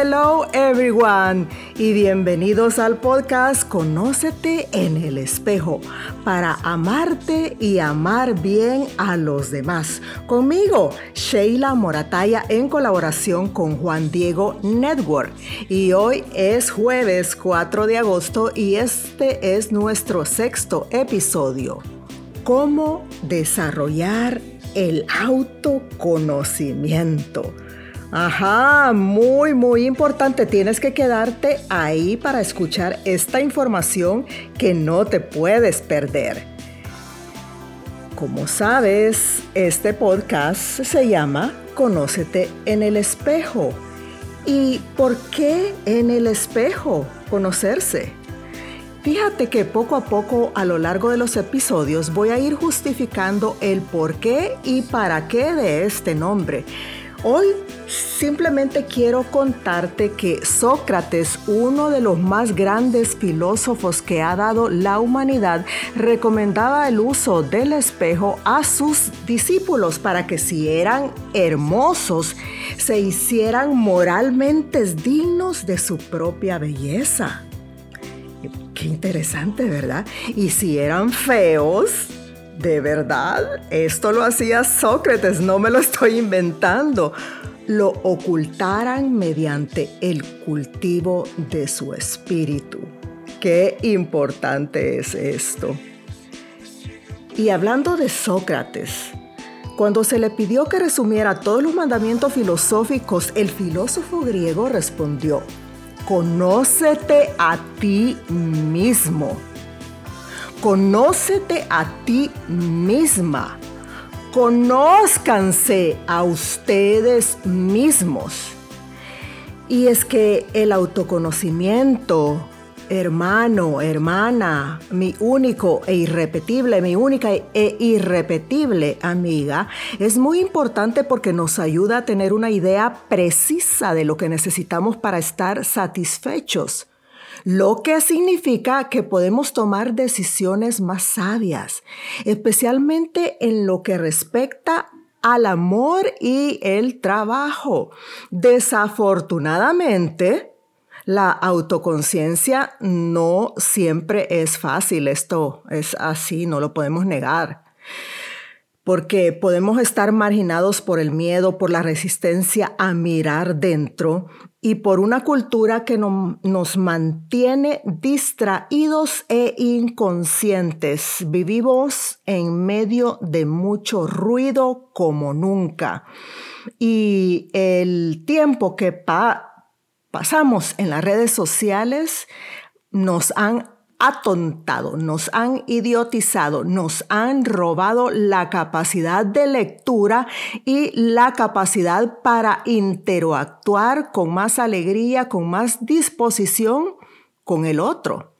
Hello everyone y bienvenidos al podcast Conócete en el espejo para amarte y amar bien a los demás. Conmigo, Sheila Morataya en colaboración con Juan Diego Network. Y hoy es jueves 4 de agosto y este es nuestro sexto episodio. ¿Cómo desarrollar el autoconocimiento. Ajá, muy, muy importante. Tienes que quedarte ahí para escuchar esta información que no te puedes perder. Como sabes, este podcast se llama Conócete en el espejo. ¿Y por qué en el espejo conocerse? Fíjate que poco a poco a lo largo de los episodios voy a ir justificando el por qué y para qué de este nombre. Hoy simplemente quiero contarte que Sócrates, uno de los más grandes filósofos que ha dado la humanidad, recomendaba el uso del espejo a sus discípulos para que si eran hermosos, se hicieran moralmente dignos de su propia belleza. Qué interesante, ¿verdad? Y si eran feos, de verdad, esto lo hacía Sócrates, no me lo estoy inventando. Lo ocultaran mediante el cultivo de su espíritu. Qué importante es esto. Y hablando de Sócrates, cuando se le pidió que resumiera todos los mandamientos filosóficos, el filósofo griego respondió, Conócete a ti mismo. Conócete a ti misma. Conózcanse a ustedes mismos. Y es que el autoconocimiento hermano, hermana, mi único e irrepetible, mi única e irrepetible amiga, es muy importante porque nos ayuda a tener una idea precisa de lo que necesitamos para estar satisfechos. Lo que significa que podemos tomar decisiones más sabias, especialmente en lo que respecta al amor y el trabajo. Desafortunadamente, la autoconciencia no siempre es fácil, esto es así, no lo podemos negar. Porque podemos estar marginados por el miedo, por la resistencia a mirar dentro y por una cultura que nos mantiene distraídos e inconscientes. Vivimos en medio de mucho ruido como nunca. Y el tiempo que pa pasamos en las redes sociales nos han atontado, nos han idiotizado, nos han robado la capacidad de lectura y la capacidad para interactuar con más alegría, con más disposición con el otro.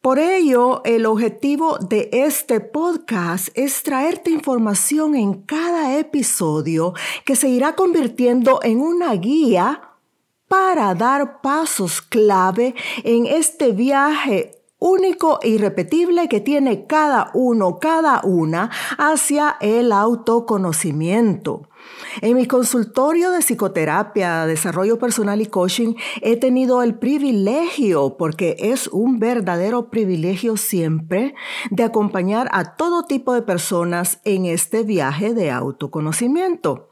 Por ello, el objetivo de este podcast es traerte información en cada episodio que se irá convirtiendo en una guía para dar pasos clave en este viaje único e irrepetible que tiene cada uno, cada una hacia el autoconocimiento. En mi consultorio de psicoterapia, desarrollo personal y coaching he tenido el privilegio, porque es un verdadero privilegio siempre, de acompañar a todo tipo de personas en este viaje de autoconocimiento.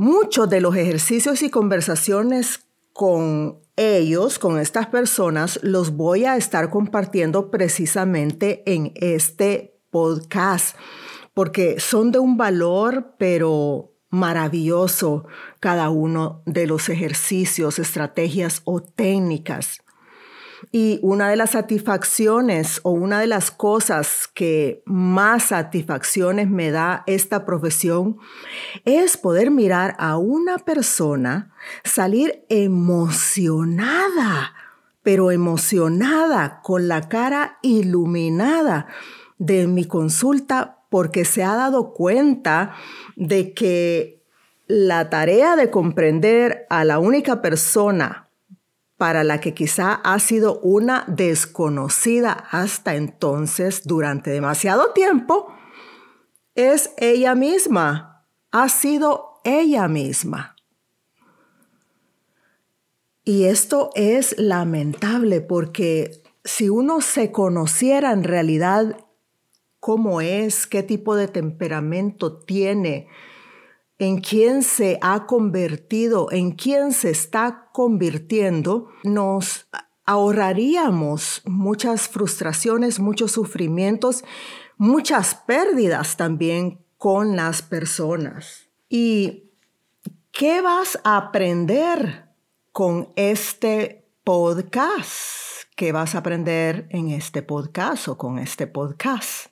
Muchos de los ejercicios y conversaciones con ellos, con estas personas, los voy a estar compartiendo precisamente en este podcast, porque son de un valor, pero maravilloso cada uno de los ejercicios, estrategias o técnicas. Y una de las satisfacciones o una de las cosas que más satisfacciones me da esta profesión es poder mirar a una persona salir emocionada, pero emocionada, con la cara iluminada de mi consulta porque se ha dado cuenta de que la tarea de comprender a la única persona para la que quizá ha sido una desconocida hasta entonces durante demasiado tiempo, es ella misma. Ha sido ella misma. Y esto es lamentable porque si uno se conociera en realidad cómo es, qué tipo de temperamento tiene, en quién se ha convertido, en quién se está convirtiendo, nos ahorraríamos muchas frustraciones, muchos sufrimientos, muchas pérdidas también con las personas. ¿Y qué vas a aprender con este podcast? ¿Qué vas a aprender en este podcast o con este podcast?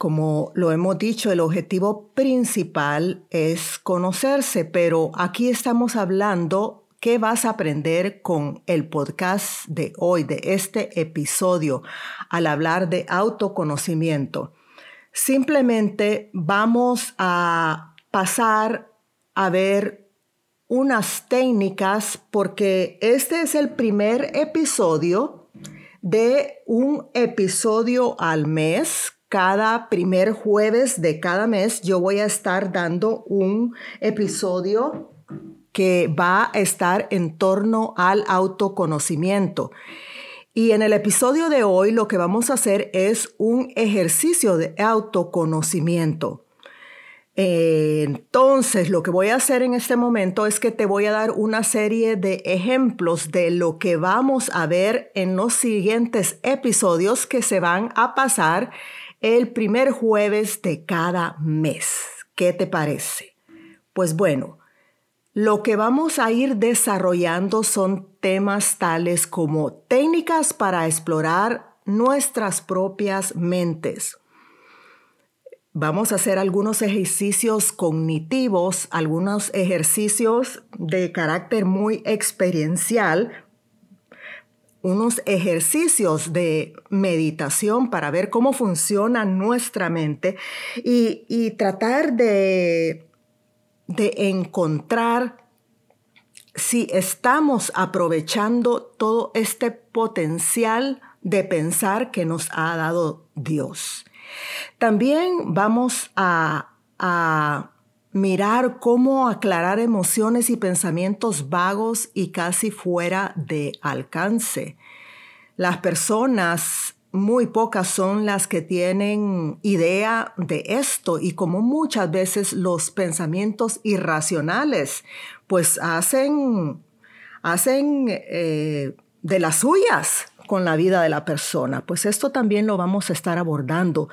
Como lo hemos dicho, el objetivo principal es conocerse, pero aquí estamos hablando qué vas a aprender con el podcast de hoy, de este episodio, al hablar de autoconocimiento. Simplemente vamos a pasar a ver unas técnicas porque este es el primer episodio de un episodio al mes cada primer jueves de cada mes yo voy a estar dando un episodio que va a estar en torno al autoconocimiento. Y en el episodio de hoy lo que vamos a hacer es un ejercicio de autoconocimiento. Entonces, lo que voy a hacer en este momento es que te voy a dar una serie de ejemplos de lo que vamos a ver en los siguientes episodios que se van a pasar el primer jueves de cada mes. ¿Qué te parece? Pues bueno, lo que vamos a ir desarrollando son temas tales como técnicas para explorar nuestras propias mentes. Vamos a hacer algunos ejercicios cognitivos, algunos ejercicios de carácter muy experiencial unos ejercicios de meditación para ver cómo funciona nuestra mente y, tratar de, de encontrar si estamos aprovechando todo este potencial de pensar que nos ha dado Dios. También vamos a, a mirar cómo aclarar emociones y pensamientos vagos y casi fuera de alcance. Las personas, muy pocas son las que tienen idea de esto y como muchas veces los pensamientos irracionales, pues hacen, hacen eh, de las suyas con la vida de la persona. Pues esto también lo vamos a estar abordando.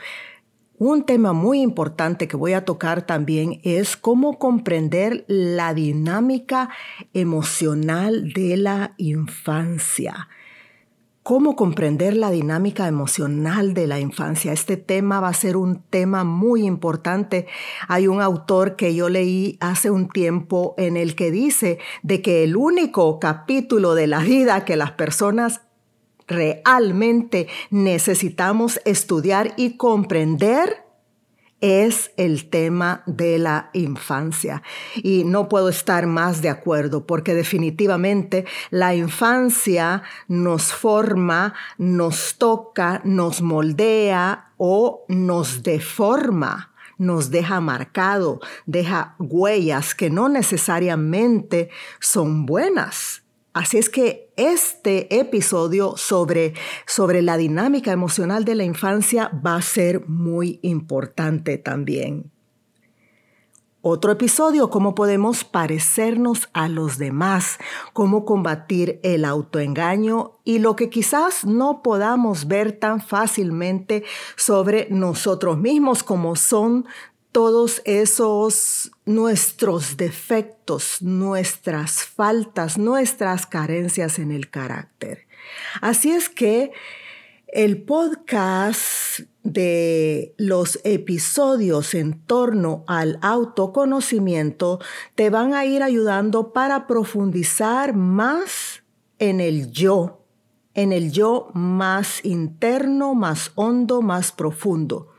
Un tema muy importante que voy a tocar también es cómo comprender la dinámica emocional de la infancia. ¿Cómo comprender la dinámica emocional de la infancia? Este tema va a ser un tema muy importante. Hay un autor que yo leí hace un tiempo en el que dice de que el único capítulo de la vida que las personas realmente necesitamos estudiar y comprender es el tema de la infancia. Y no puedo estar más de acuerdo porque definitivamente la infancia nos forma, nos toca, nos moldea o nos deforma nos deja marcado, deja huellas que no necesariamente son buenas. Así es que este episodio sobre, sobre la dinámica emocional de la infancia va a ser muy importante también. Otro episodio, cómo podemos parecernos a los demás, cómo combatir el autoengaño y lo que quizás no podamos ver tan fácilmente sobre nosotros mismos como son todos esos nuestros defectos, nuestras faltas, nuestras carencias en el carácter. Así es que el podcast de los episodios en torno al autoconocimiento te van a ir ayudando para profundizar más en el yo, en el yo más interno, más hondo, más profundo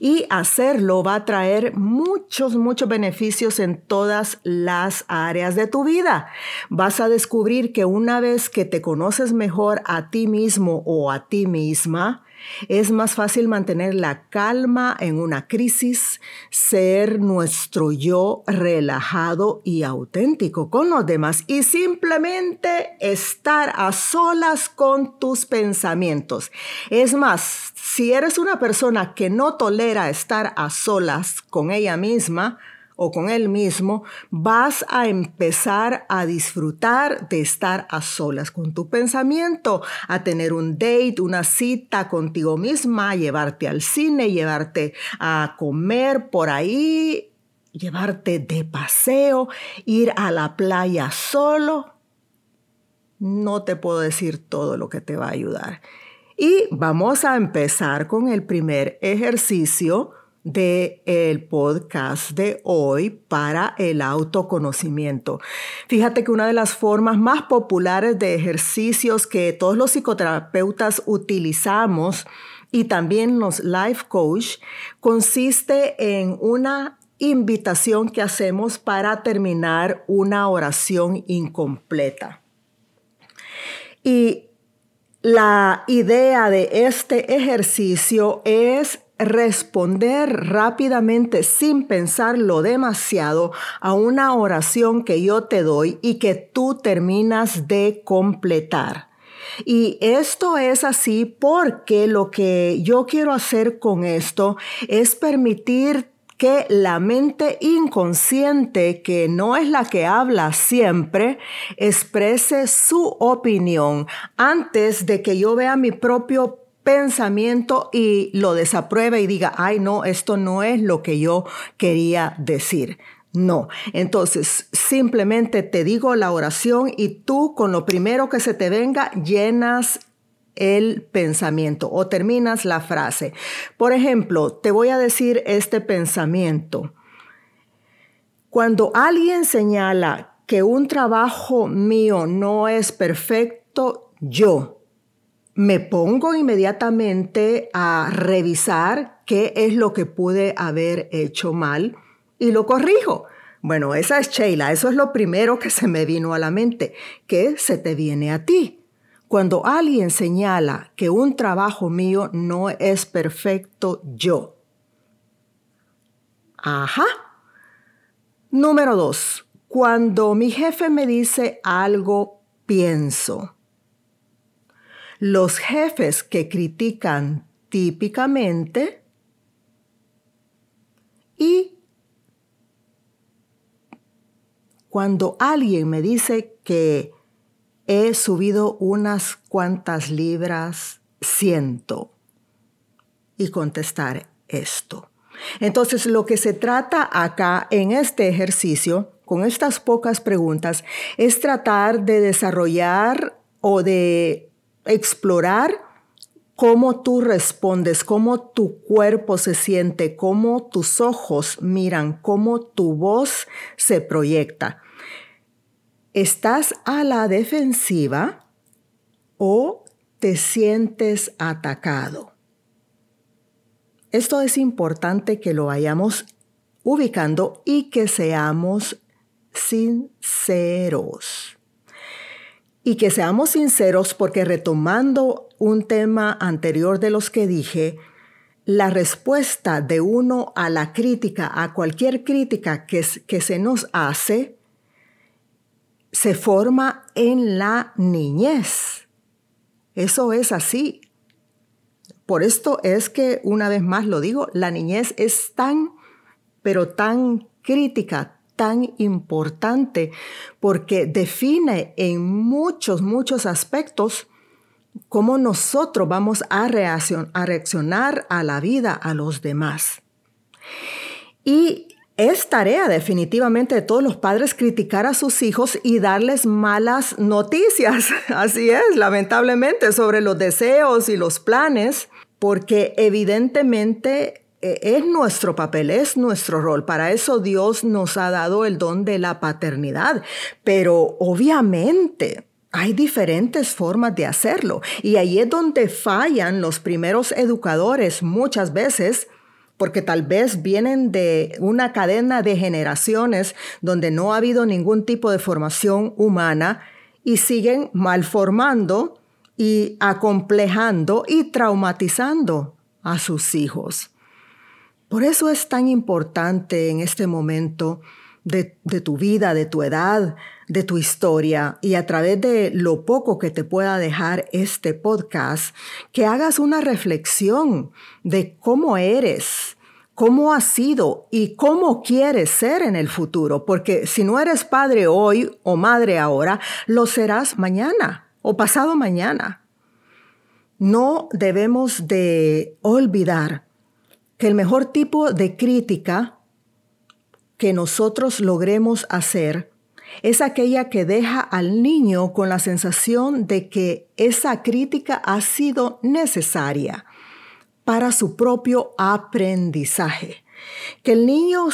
y hacerlo va a traer muchos, muchos beneficios en todas las áreas de tu vida. Vas a descubrir que una vez que te conoces mejor a ti mismo o a ti misma, Es más fácil mantener la calma en una crisis, ser nuestro yo relajado y auténtico con los demás y simplemente estar a solas con tus pensamientos. Es más, si eres una persona que no tolera estar a solas con ella misma, o con él mismo, vas a empezar a disfrutar de estar a solas con tu pensamiento, a tener un date, una cita contigo misma, llevarte al cine, llevarte a comer por ahí, llevarte de paseo, ir a la playa solo. No te puedo decir todo lo que te va a ayudar. Y vamos a empezar con el primer ejercicio de el podcast de hoy para el autoconocimiento. Fíjate que una de las formas más populares de ejercicios que todos los psicoterapeutas utilizamos y también los life coach consiste en una invitación que hacemos para terminar una oración incompleta. Y la idea de este ejercicio es responder rápidamente sin pensarlo demasiado a una oración que yo te doy y que tú terminas de completar. Y esto es así porque lo que yo quiero hacer con esto es permitir que la mente inconsciente, que no es la que habla siempre, exprese su opinión antes de que yo vea mi propio pensamiento y lo desapruebe y diga, ay no, esto no es lo que yo quería decir. No, entonces simplemente te digo la oración y tú con lo primero que se te venga llenas el pensamiento o terminas la frase. Por ejemplo, te voy a decir este pensamiento. Cuando alguien señala que un trabajo mío no es perfecto, yo, me pongo inmediatamente a revisar qué es lo que pude haber hecho mal y lo corrijo. Bueno, esa es Sheila, eso es lo primero que se me vino a la mente. ¿Qué se te viene a ti? Cuando alguien señala que un trabajo mío no es perfecto, yo. Ajá. Número dos, cuando mi jefe me dice algo, pienso. Los jefes que critican típicamente y cuando alguien me dice que he subido unas cuantas libras, siento y contestar esto. Entonces, lo que se trata acá en este ejercicio, con estas pocas preguntas, es tratar de desarrollar o de explorar cómo tú respondes, cómo tu cuerpo se siente, cómo tus ojos miran, cómo tu voz se proyecta. ¿Estás a la defensiva o te sientes atacado? Esto es importante que lo vayamos ubicando y que seamos sinceros. Y que seamos sinceros porque retomando un tema anterior de los que dije, la respuesta de uno a la crítica, a cualquier crítica que, que se nos hace, se forma en la niñez. Eso es así. Por esto es que, una vez más lo digo, la niñez es tan, pero tan crítica, tan importante porque define en muchos, muchos aspectos cómo nosotros vamos a, reaccionar a la vida, a los demás. Y es tarea definitivamente de todos los padres criticar a sus hijos y darles malas noticias, así es, lamentablemente, sobre los deseos y los planes, porque evidentemente es nuestro papel, es nuestro rol. Para eso Dios nos ha dado el don de la paternidad. Pero obviamente hay diferentes formas de hacerlo. Y ahí es donde fallan los primeros educadores muchas veces porque tal vez vienen de una cadena de generaciones donde no ha habido ningún tipo de formación humana y siguen malformando y acomplejando y traumatizando a sus hijos. Por eso es tan importante en este momento de, tu vida, de tu edad, de tu historia y a través de lo poco que te pueda dejar este podcast, que hagas una reflexión de cómo eres, cómo has sido y cómo quieres ser en el futuro, porque si no eres padre hoy o madre ahora, lo serás mañana o pasado mañana. No debemos de olvidar que el mejor tipo de crítica que nosotros logremos hacer es aquella que deja al niño con la sensación de que esa crítica ha sido necesaria para su propio aprendizaje. Que el niño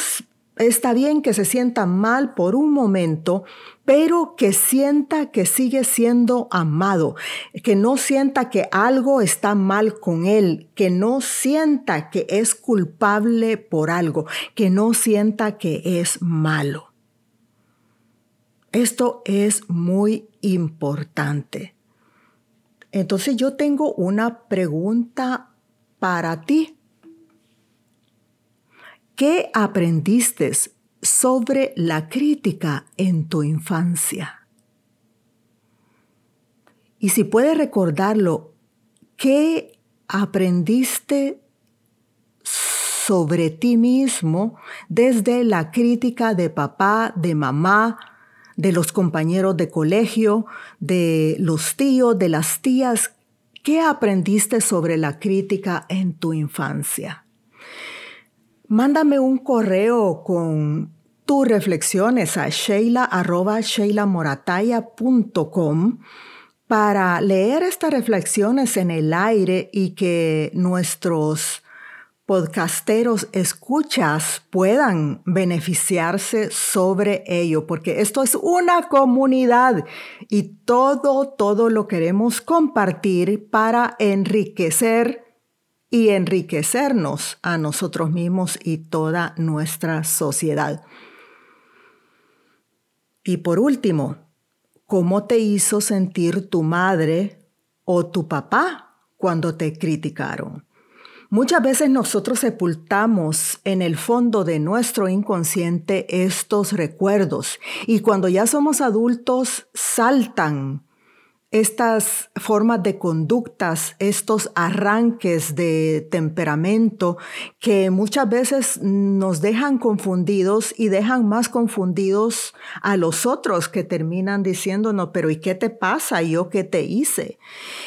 está bien que se sienta mal por un momento, pero que sienta que sigue siendo amado, que no sienta que algo está mal con él, que no sienta que es culpable por algo, que no sienta que es malo. Esto es muy importante. Entonces yo tengo una pregunta para ti. ¿Qué aprendiste sobre la crítica en tu infancia. Y si puedes recordarlo, ¿qué aprendiste sobre ti mismo desde la crítica de papá, de mamá, de los compañeros de colegio, de los tíos, de las tías? ¿Qué aprendiste sobre la crítica en tu infancia? Mándame un correo con tus reflexiones a sheila.sheilamorataya.com para leer estas reflexiones en el aire y que nuestros podcasteros escuchas puedan beneficiarse sobre ello, porque esto es una comunidad y todo, todo lo queremos compartir para enriquecer y enriquecernos a nosotros mismos y toda nuestra sociedad. Y por último, ¿cómo te hizo sentir tu madre o tu papá cuando te criticaron? Muchas veces nosotros sepultamos en el fondo de nuestro inconsciente estos recuerdos y cuando ya somos adultos saltan estas formas de conductas, estos arranques de temperamento que muchas veces nos dejan confundidos y dejan más confundidos a los otros que terminan diciéndonos, pero ¿y qué te pasa? ¿Yo qué te hice?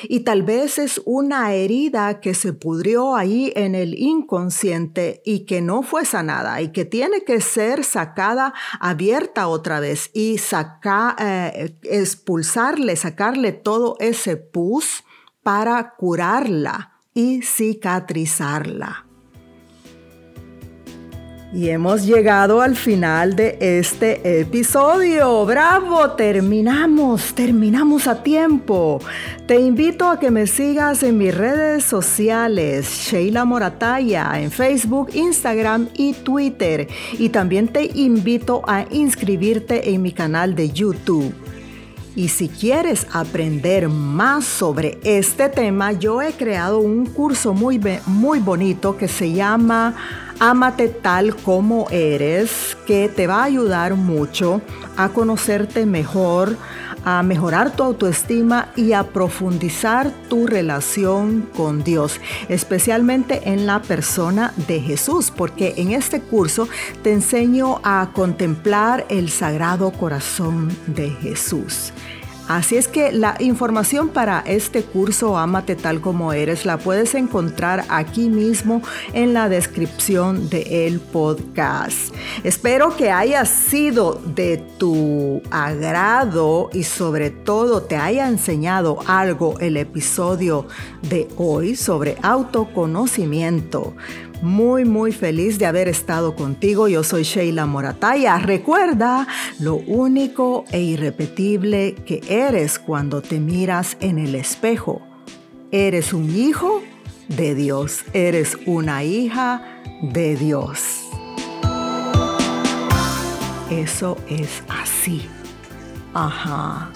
Y tal vez es una herida que se pudrió ahí en el inconsciente y que no fue sanada y que tiene que ser sacada abierta otra vez y eh, expulsarle, sacarle todo ese pus para curarla y cicatrizarla. Y hemos llegado al final de este episodio. ¡Bravo! Terminamos, terminamos a tiempo. Te invito a que me sigas en mis redes sociales, Sheila Morataya, en Facebook, Instagram y Twitter. Y también te invito a inscribirte en mi canal de YouTube. Y si quieres aprender más sobre este tema, yo he creado un curso muy, muy bonito que se llama Amate tal como eres, que te va a ayudar mucho a conocerte mejor, a mejorar tu autoestima y a profundizar tu relación con Dios, especialmente en la persona de Jesús, porque en este curso te enseño a contemplar el sagrado corazón de Jesús. Así es que la información para este curso Amate tal como eres la puedes encontrar aquí mismo en la descripción del podcast. Espero que haya sido de tu agrado y sobre todo te haya enseñado algo el episodio de hoy sobre autoconocimiento muy, muy feliz de haber estado contigo. Yo soy Sheila Morataya. Recuerda lo único e irrepetible que eres cuando te miras en el espejo. Eres un hijo de Dios. Eres una hija de Dios. Eso es así. Ajá.